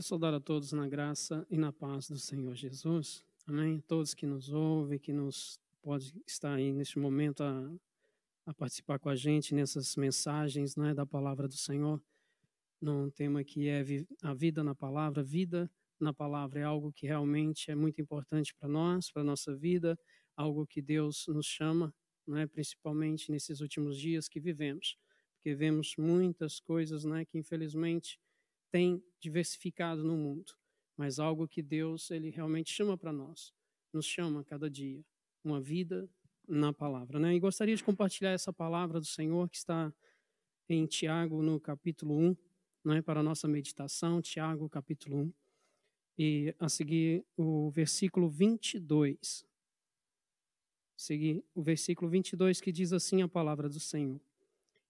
Quero saudar a todos na graça e na paz do Senhor Jesus. Amém? Todos que nos ouvem, que nos pode estar aí neste momento a, a participar com a gente nessas mensagens né, da palavra do Senhor. Num tema que é a vida na palavra. Vida na palavra é algo que realmente é muito importante para nós, para a nossa vida, algo que Deus nos chama, né, principalmente nesses últimos dias que vivemos. Porque vemos muitas coisas né, que, infelizmente, tem diversificado no mundo, mas algo que Deus ele realmente chama para nós, nos chama cada dia, uma vida na palavra, né? E gostaria de compartilhar essa palavra do Senhor que está em Tiago no capítulo 1, né, para a nossa meditação, Tiago capítulo 1, e a seguir o versículo 22. Seguir o versículo 22 que diz assim a palavra do Senhor: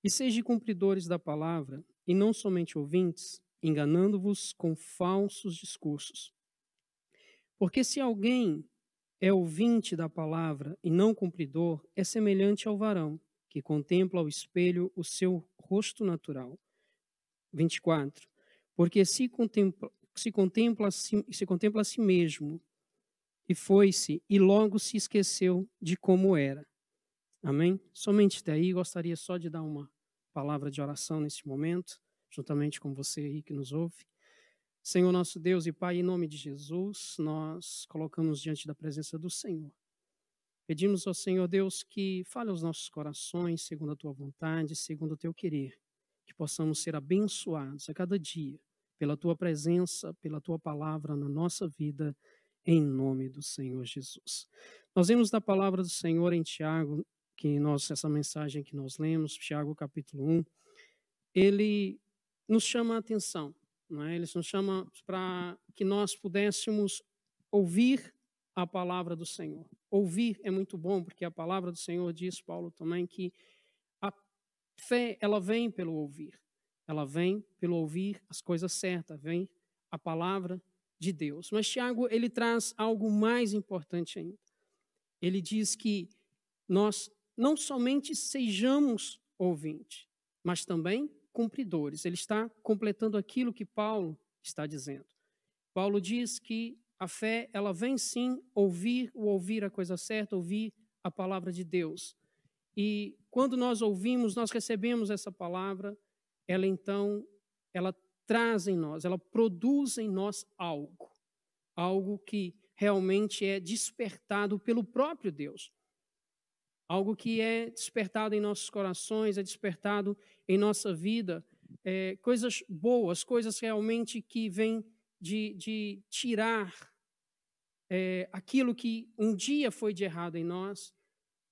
E sejam cumpridores da palavra, e não somente ouvintes, enganando-vos com falsos discursos. Porque se alguém é ouvinte da palavra e não cumpridor, é semelhante ao varão que contempla ao espelho o seu rosto natural. 24. Porque se contempla, se contempla, se, se contempla a si mesmo e foi-se e logo se esqueceu de como era. Amém? Somente daí gostaria só de dar uma palavra de oração nesse momento juntamente com você aí que nos ouve. Senhor nosso Deus e Pai, em nome de Jesus, nós colocamos diante da presença do Senhor. Pedimos ao Senhor Deus que fale aos nossos corações, segundo a tua vontade, segundo o teu querer, que possamos ser abençoados a cada dia pela tua presença, pela tua palavra na nossa vida, em nome do Senhor Jesus. Nós vemos da palavra do Senhor em Tiago, que nós essa mensagem que nós lemos, Tiago capítulo 1, ele nos chama a atenção. Não é? Ele nos chama para que nós pudéssemos ouvir a palavra do Senhor. Ouvir é muito bom, porque a palavra do Senhor diz, Paulo também, que a fé, ela vem pelo ouvir. Ela vem pelo ouvir as coisas certas, vem a palavra de Deus. Mas Tiago, ele traz algo mais importante ainda. Ele diz que nós não somente sejamos ouvintes, mas também cumpridores. Ele está completando aquilo que Paulo está dizendo. Paulo diz que a fé, ela vem sim ouvir o ouvir a coisa certa, ouvir a palavra de Deus. E quando nós ouvimos, nós recebemos essa palavra, ela então, ela traz em nós, ela produz em nós algo. Algo que realmente é despertado pelo próprio Deus algo que é despertado em nossos corações, é despertado em nossa vida, é, coisas boas, coisas realmente que vêm de, de tirar é, aquilo que um dia foi de errado em nós,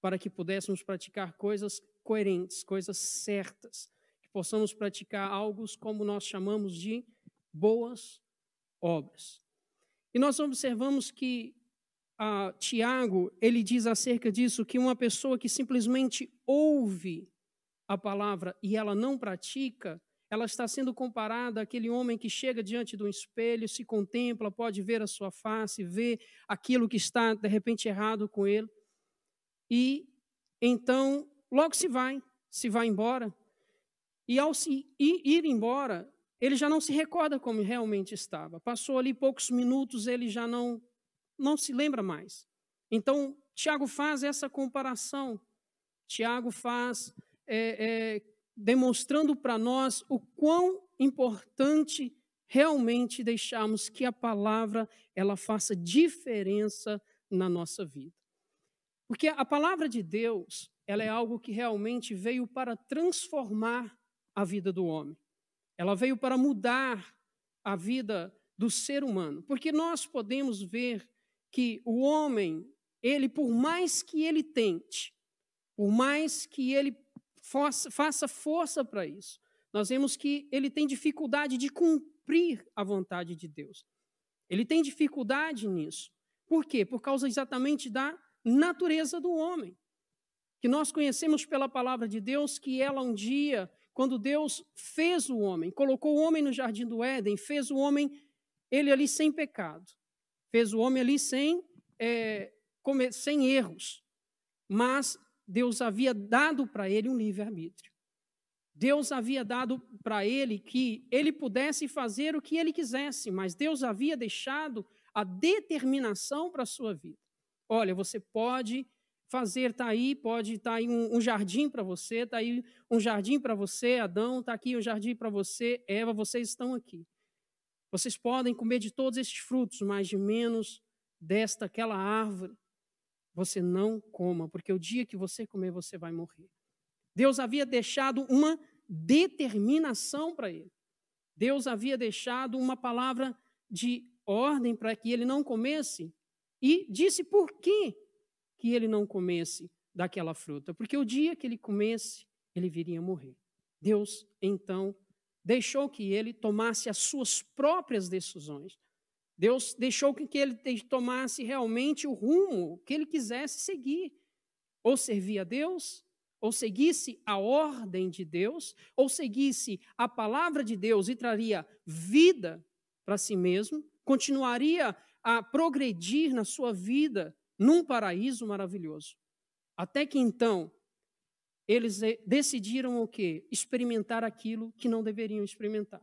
para que pudéssemos praticar coisas coerentes, coisas certas, que possamos praticar algo como nós chamamos de boas obras. E nós observamos que ah, Tiago, ele diz acerca disso que uma pessoa que simplesmente ouve a palavra e ela não pratica, ela está sendo comparada àquele homem que chega diante de um espelho, se contempla, pode ver a sua face, ver aquilo que está de repente errado com ele. E então, logo se vai, se vai embora. E ao se ir embora, ele já não se recorda como realmente estava. Passou ali poucos minutos, ele já não não se lembra mais. Então, Tiago faz essa comparação. Tiago faz é, é, demonstrando para nós o quão importante realmente deixarmos que a palavra ela faça diferença na nossa vida. Porque a palavra de Deus, ela é algo que realmente veio para transformar a vida do homem. Ela veio para mudar a vida do ser humano. Porque nós podemos ver que o homem, ele, por mais que ele tente, por mais que ele faça força para isso, nós vemos que ele tem dificuldade de cumprir a vontade de Deus. Ele tem dificuldade nisso. Por quê? Por causa exatamente da natureza do homem. Que nós conhecemos pela palavra de Deus que ela um dia, quando Deus fez o homem, colocou o homem no jardim do Éden, fez o homem ele ali sem pecado fez o homem ali sem, é, sem erros, mas Deus havia dado para ele um livre-arbítrio. Deus havia dado para ele que ele pudesse fazer o que ele quisesse, mas Deus havia deixado a determinação para a sua vida. Olha, você pode fazer, está aí, pode estar tá aí um, um jardim para você, está aí um jardim para você, Adão, está aqui um jardim para você, Eva, vocês estão aqui. Vocês podem comer de todos esses frutos, mas de menos desta, aquela árvore, você não coma, porque o dia que você comer, você vai morrer. Deus havia deixado uma determinação para ele. Deus havia deixado uma palavra de ordem para que ele não comesse e disse por que que ele não comesse daquela fruta, porque o dia que ele comesse, ele viria a morrer. Deus, então, deixou que ele tomasse as suas próprias decisões. Deus deixou que ele tomasse realmente o rumo que ele quisesse seguir. Ou servir a Deus, ou seguisse a ordem de Deus, ou seguisse a palavra de Deus e traria vida para si mesmo, continuaria a progredir na sua vida num paraíso maravilhoso. Até que então, eles eh, decidiram o quê? Experimentar aquilo que não deveriam experimentar.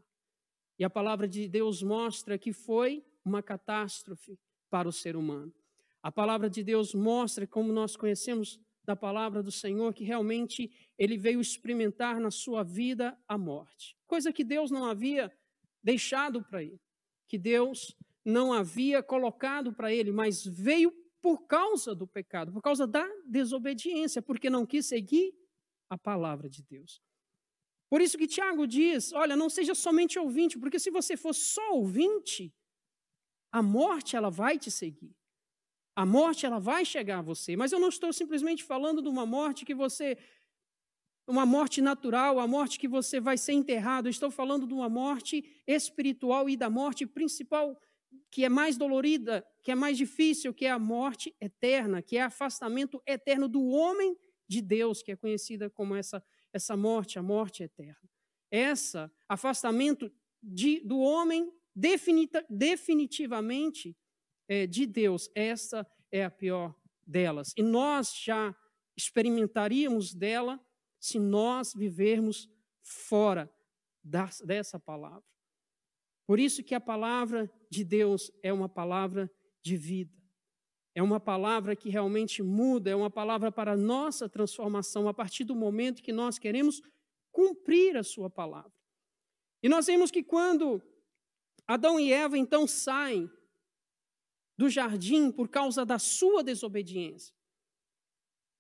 E a palavra de Deus mostra que foi uma catástrofe para o ser humano. A palavra de Deus mostra, como nós conhecemos da palavra do Senhor, que realmente ele veio experimentar na sua vida a morte. Coisa que Deus não havia deixado para ele, que Deus não havia colocado para ele, mas veio por causa do pecado, por causa da desobediência, porque não quis seguir a palavra de Deus. Por isso que Tiago diz: olha, não seja somente ouvinte, porque se você for só ouvinte, a morte ela vai te seguir. A morte ela vai chegar a você, mas eu não estou simplesmente falando de uma morte que você uma morte natural, a morte que você vai ser enterrado. Eu estou falando de uma morte espiritual e da morte principal que é mais dolorida, que é mais difícil, que é a morte eterna, que é afastamento eterno do homem de Deus, que é conhecida como essa, essa morte, a morte eterna. Essa afastamento de, do homem definita, definitivamente é, de Deus, essa é a pior delas. E nós já experimentaríamos dela se nós vivermos fora das, dessa palavra. Por isso que a palavra de Deus é uma palavra de vida. É uma palavra que realmente muda, é uma palavra para a nossa transformação a partir do momento que nós queremos cumprir a sua palavra. E nós vemos que quando Adão e Eva então saem do jardim por causa da sua desobediência.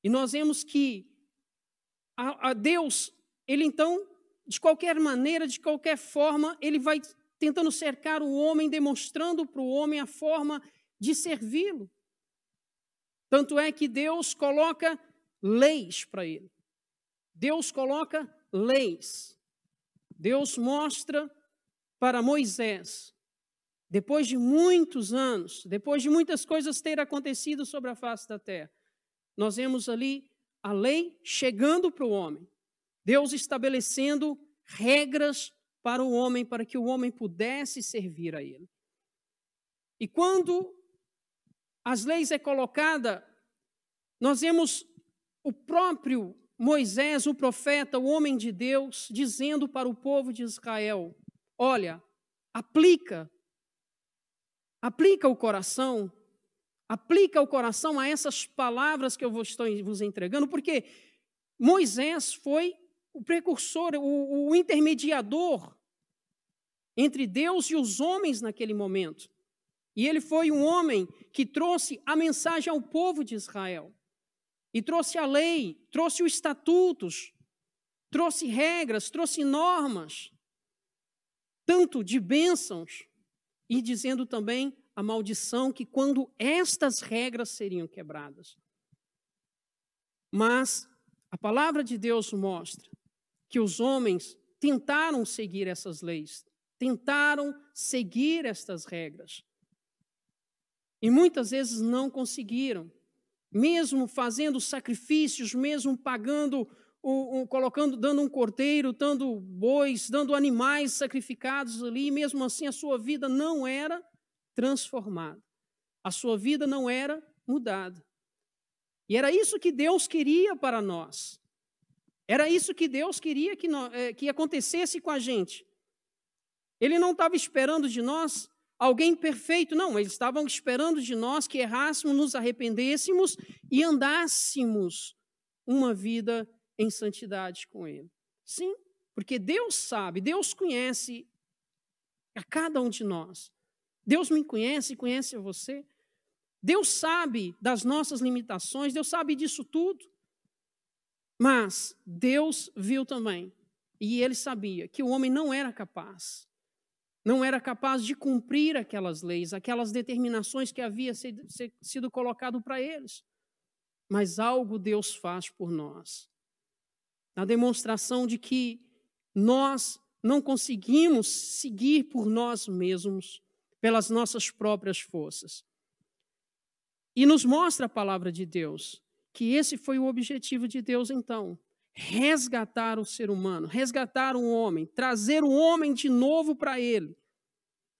E nós vemos que a, a Deus, ele então, de qualquer maneira, de qualquer forma, ele vai tentando cercar o homem, demonstrando para o homem a forma de servi-lo. Tanto é que Deus coloca leis para ele. Deus coloca leis. Deus mostra para Moisés, depois de muitos anos, depois de muitas coisas terem acontecido sobre a face da terra, nós vemos ali a lei chegando para o homem. Deus estabelecendo regras para o homem, para que o homem pudesse servir a ele. E quando as leis é colocada, nós vemos o próprio Moisés, o profeta, o homem de Deus, dizendo para o povo de Israel: Olha, aplica, aplica o coração, aplica o coração a essas palavras que eu estou vos entregando, porque Moisés foi o precursor, o, o intermediador entre Deus e os homens naquele momento. E ele foi um homem que trouxe a mensagem ao povo de Israel. E trouxe a lei, trouxe os estatutos, trouxe regras, trouxe normas, tanto de bênçãos, e dizendo também a maldição que quando estas regras seriam quebradas. Mas a palavra de Deus mostra que os homens tentaram seguir essas leis, tentaram seguir estas regras. E muitas vezes não conseguiram. Mesmo fazendo sacrifícios, mesmo pagando, colocando, dando um cordeiro, dando bois, dando animais sacrificados ali, mesmo assim a sua vida não era transformada. A sua vida não era mudada. E era isso que Deus queria para nós. Era isso que Deus queria que, é, que acontecesse com a gente. Ele não estava esperando de nós alguém perfeito, não. Eles estavam esperando de nós que errássemos, nos arrependêssemos e andássemos uma vida em santidade com Ele. Sim, porque Deus sabe, Deus conhece a cada um de nós. Deus me conhece conhece você. Deus sabe das nossas limitações, Deus sabe disso tudo. Mas Deus viu também, e ele sabia que o homem não era capaz, não era capaz de cumprir aquelas leis, aquelas determinações que havia sido colocado para eles. Mas algo Deus faz por nós. Na demonstração de que nós não conseguimos seguir por nós mesmos, pelas nossas próprias forças. E nos mostra a palavra de Deus que esse foi o objetivo de Deus então. Resgatar o ser humano, resgatar o homem, trazer o homem de novo para ele.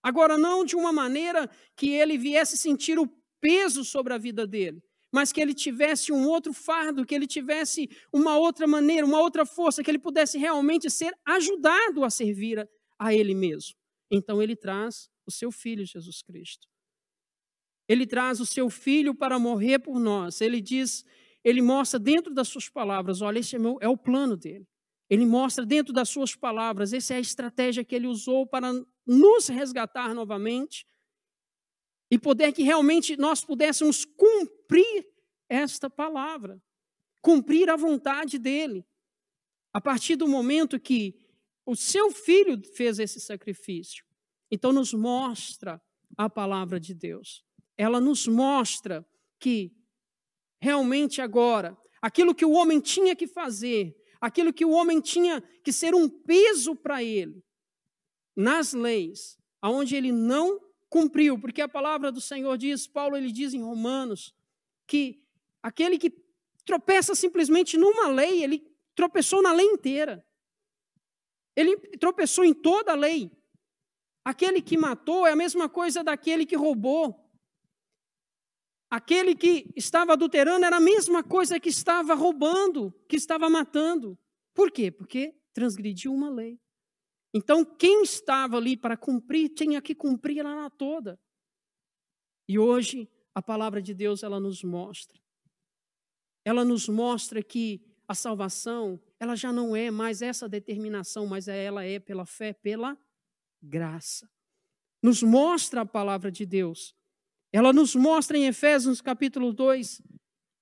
Agora, não de uma maneira que ele viesse sentir o peso sobre a vida dele, mas que ele tivesse um outro fardo, que ele tivesse uma outra maneira, uma outra força, que ele pudesse realmente ser ajudado a servir a ele mesmo. Então, ele traz o seu filho, Jesus Cristo. Ele traz o seu filho para morrer por nós. Ele diz ele mostra dentro das suas palavras, olha, esse é, meu, é o plano dele. Ele mostra dentro das suas palavras, essa é a estratégia que ele usou para nos resgatar novamente e poder que realmente nós pudéssemos cumprir esta palavra, cumprir a vontade dele. A partir do momento que o seu filho fez esse sacrifício, então nos mostra a palavra de Deus. Ela nos mostra que realmente agora, aquilo que o homem tinha que fazer, aquilo que o homem tinha que ser um peso para ele, nas leis, aonde ele não cumpriu, porque a palavra do Senhor diz, Paulo ele diz em Romanos, que aquele que tropeça simplesmente numa lei, ele tropeçou na lei inteira. Ele tropeçou em toda a lei. Aquele que matou é a mesma coisa daquele que roubou. Aquele que estava adulterando era a mesma coisa que estava roubando, que estava matando. Por quê? Porque transgrediu uma lei. Então, quem estava ali para cumprir, tinha que cumprir ela toda. E hoje, a palavra de Deus, ela nos mostra. Ela nos mostra que a salvação, ela já não é mais essa determinação, mas ela é pela fé, pela graça. Nos mostra a palavra de Deus ela nos mostra em Efésios capítulo 2,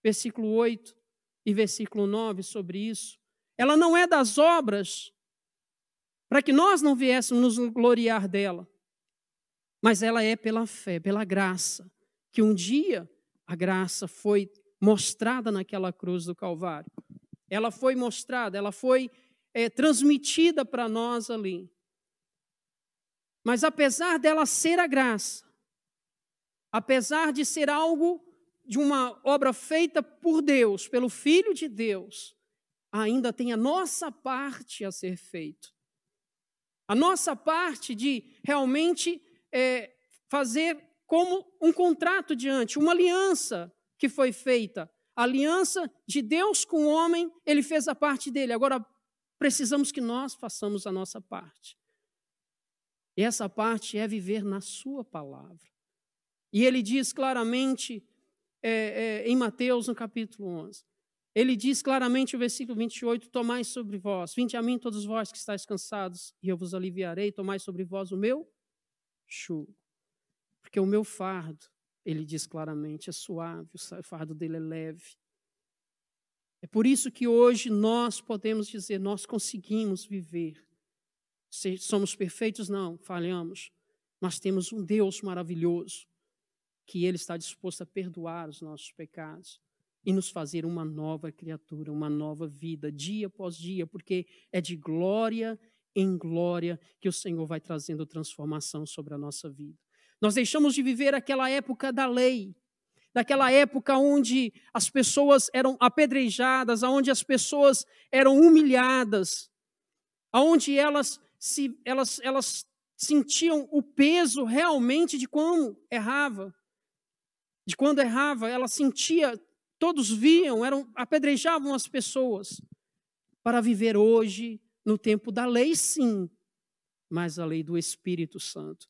versículo 8 e versículo 9 sobre isso. Ela não é das obras para que nós não viéssemos nos gloriar dela, mas ela é pela fé, pela graça, que um dia a graça foi mostrada naquela cruz do Calvário. Ela foi mostrada, ela foi é, transmitida para nós ali. Mas apesar dela ser a graça, apesar de ser algo de uma obra feita por Deus, pelo Filho de Deus, ainda tem a nossa parte a ser feito. A nossa parte de realmente é, fazer como um contrato diante, uma aliança que foi feita. A aliança de Deus com o homem, ele fez a parte dele. Agora precisamos que nós façamos a nossa parte. E essa parte é viver na Sua palavra. E ele diz claramente é, é, em Mateus, no capítulo 11, ele diz claramente, o versículo 28, Tomai sobre vós, vinde a mim todos vós que estáis cansados, e eu vos aliviarei, tomai sobre vós o meu jugo. Porque o meu fardo, ele diz claramente, é suave, o fardo dele é leve. É por isso que hoje nós podemos dizer, nós conseguimos viver. Se somos perfeitos? Não, falhamos. Mas temos um Deus maravilhoso, que Ele está disposto a perdoar os nossos pecados e nos fazer uma nova criatura, uma nova vida, dia após dia, porque é de glória em glória que o Senhor vai trazendo transformação sobre a nossa vida. Nós deixamos de viver aquela época da lei, daquela época onde as pessoas eram apedrejadas, onde as pessoas eram humilhadas, onde elas se elas elas sentiam o peso realmente de como errava de quando errava, ela sentia, todos viam, eram apedrejavam as pessoas. para viver hoje no tempo da lei, sim, mas a lei do Espírito Santo.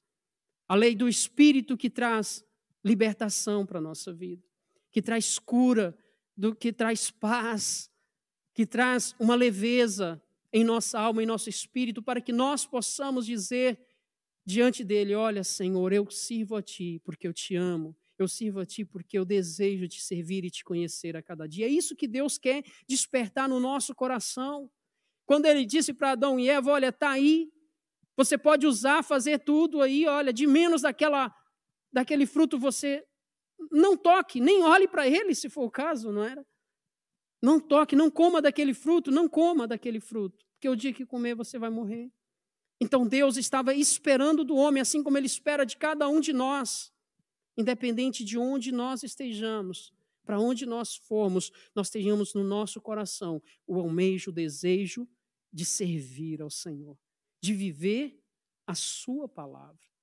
A lei do Espírito que traz libertação para a nossa vida, que traz cura, do que traz paz, que traz uma leveza em nossa alma, em nosso espírito, para que nós possamos dizer diante dele: Olha, Senhor, eu sirvo a ti porque eu te amo, eu sirvo a ti porque eu desejo te servir e te conhecer a cada dia. É isso que Deus quer despertar no nosso coração. Quando ele disse para Adão e Eva: Olha, está aí, você pode usar, fazer tudo aí, olha, de menos daquela, daquele fruto você não toque, nem olhe para ele, se for o caso, não era? Não toque, não coma daquele fruto, não coma daquele fruto, porque o dia que comer você vai morrer. Então Deus estava esperando do homem, assim como Ele espera de cada um de nós, independente de onde nós estejamos, para onde nós formos, nós tenhamos no nosso coração o almejo, o desejo de servir ao Senhor, de viver a Sua palavra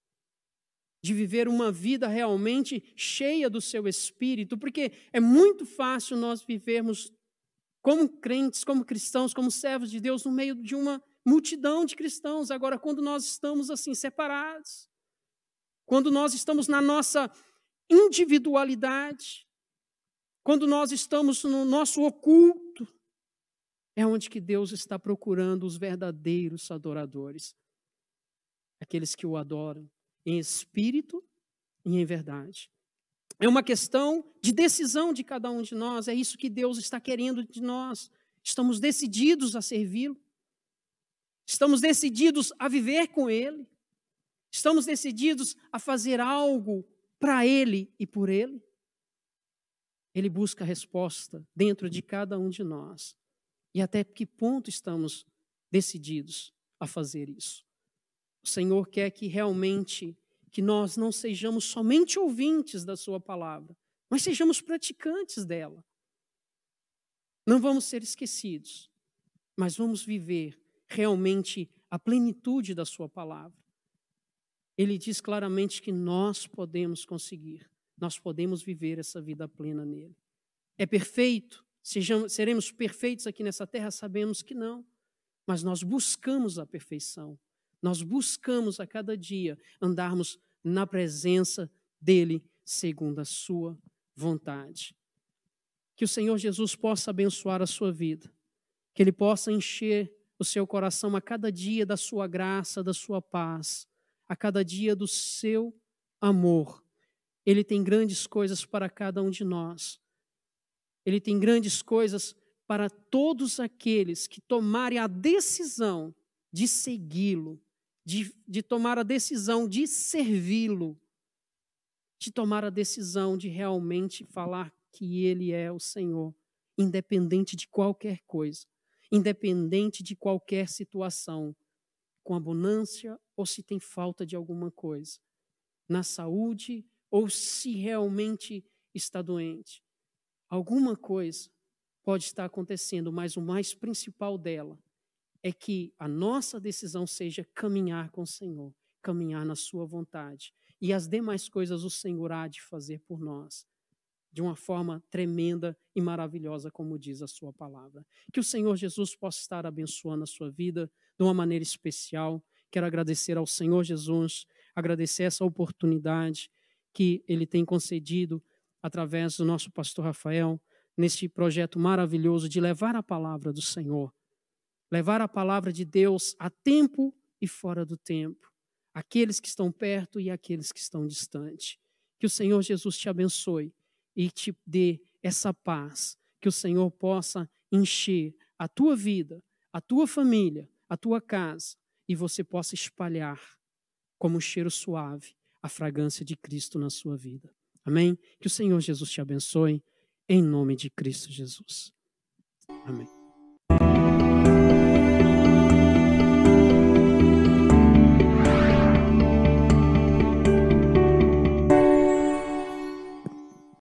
de viver uma vida realmente cheia do seu espírito, porque é muito fácil nós vivermos como crentes, como cristãos, como servos de Deus, no meio de uma multidão de cristãos. Agora, quando nós estamos assim separados, quando nós estamos na nossa individualidade, quando nós estamos no nosso oculto, é onde que Deus está procurando os verdadeiros adoradores, aqueles que o adoram em espírito e em verdade. É uma questão de decisão de cada um de nós, é isso que Deus está querendo de nós. Estamos decididos a servi-lo, estamos decididos a viver com Ele, estamos decididos a fazer algo para Ele e por Ele. Ele busca a resposta dentro de cada um de nós. E até que ponto estamos decididos a fazer isso? O Senhor quer que realmente que nós não sejamos somente ouvintes da Sua palavra, mas sejamos praticantes dela. Não vamos ser esquecidos, mas vamos viver realmente a plenitude da Sua palavra. Ele diz claramente que nós podemos conseguir, nós podemos viver essa vida plena nele. É perfeito? Sejamos, seremos perfeitos aqui nessa terra? Sabemos que não, mas nós buscamos a perfeição nós buscamos a cada dia andarmos na presença dele segundo a sua vontade. Que o Senhor Jesus possa abençoar a sua vida, que ele possa encher o seu coração a cada dia da sua graça, da sua paz, a cada dia do seu amor. Ele tem grandes coisas para cada um de nós. Ele tem grandes coisas para todos aqueles que tomarem a decisão de segui-lo, de, de tomar a decisão de servi-lo, de tomar a decisão de realmente falar que Ele é o Senhor, independente de qualquer coisa, independente de qualquer situação, com abundância ou se tem falta de alguma coisa, na saúde ou se realmente está doente. Alguma coisa pode estar acontecendo, mas o mais principal dela é que a nossa decisão seja caminhar com o Senhor, caminhar na Sua vontade. E as demais coisas o Senhor há de fazer por nós, de uma forma tremenda e maravilhosa, como diz a Sua palavra. Que o Senhor Jesus possa estar abençoando a sua vida de uma maneira especial. Quero agradecer ao Senhor Jesus, agradecer essa oportunidade que Ele tem concedido através do nosso pastor Rafael, neste projeto maravilhoso de levar a palavra do Senhor levar a palavra de Deus a tempo e fora do tempo, aqueles que estão perto e aqueles que estão distante. Que o Senhor Jesus te abençoe e te dê essa paz, que o Senhor possa encher a tua vida, a tua família, a tua casa e você possa espalhar como um cheiro suave a fragrância de Cristo na sua vida. Amém? Que o Senhor Jesus te abençoe em nome de Cristo Jesus. Amém.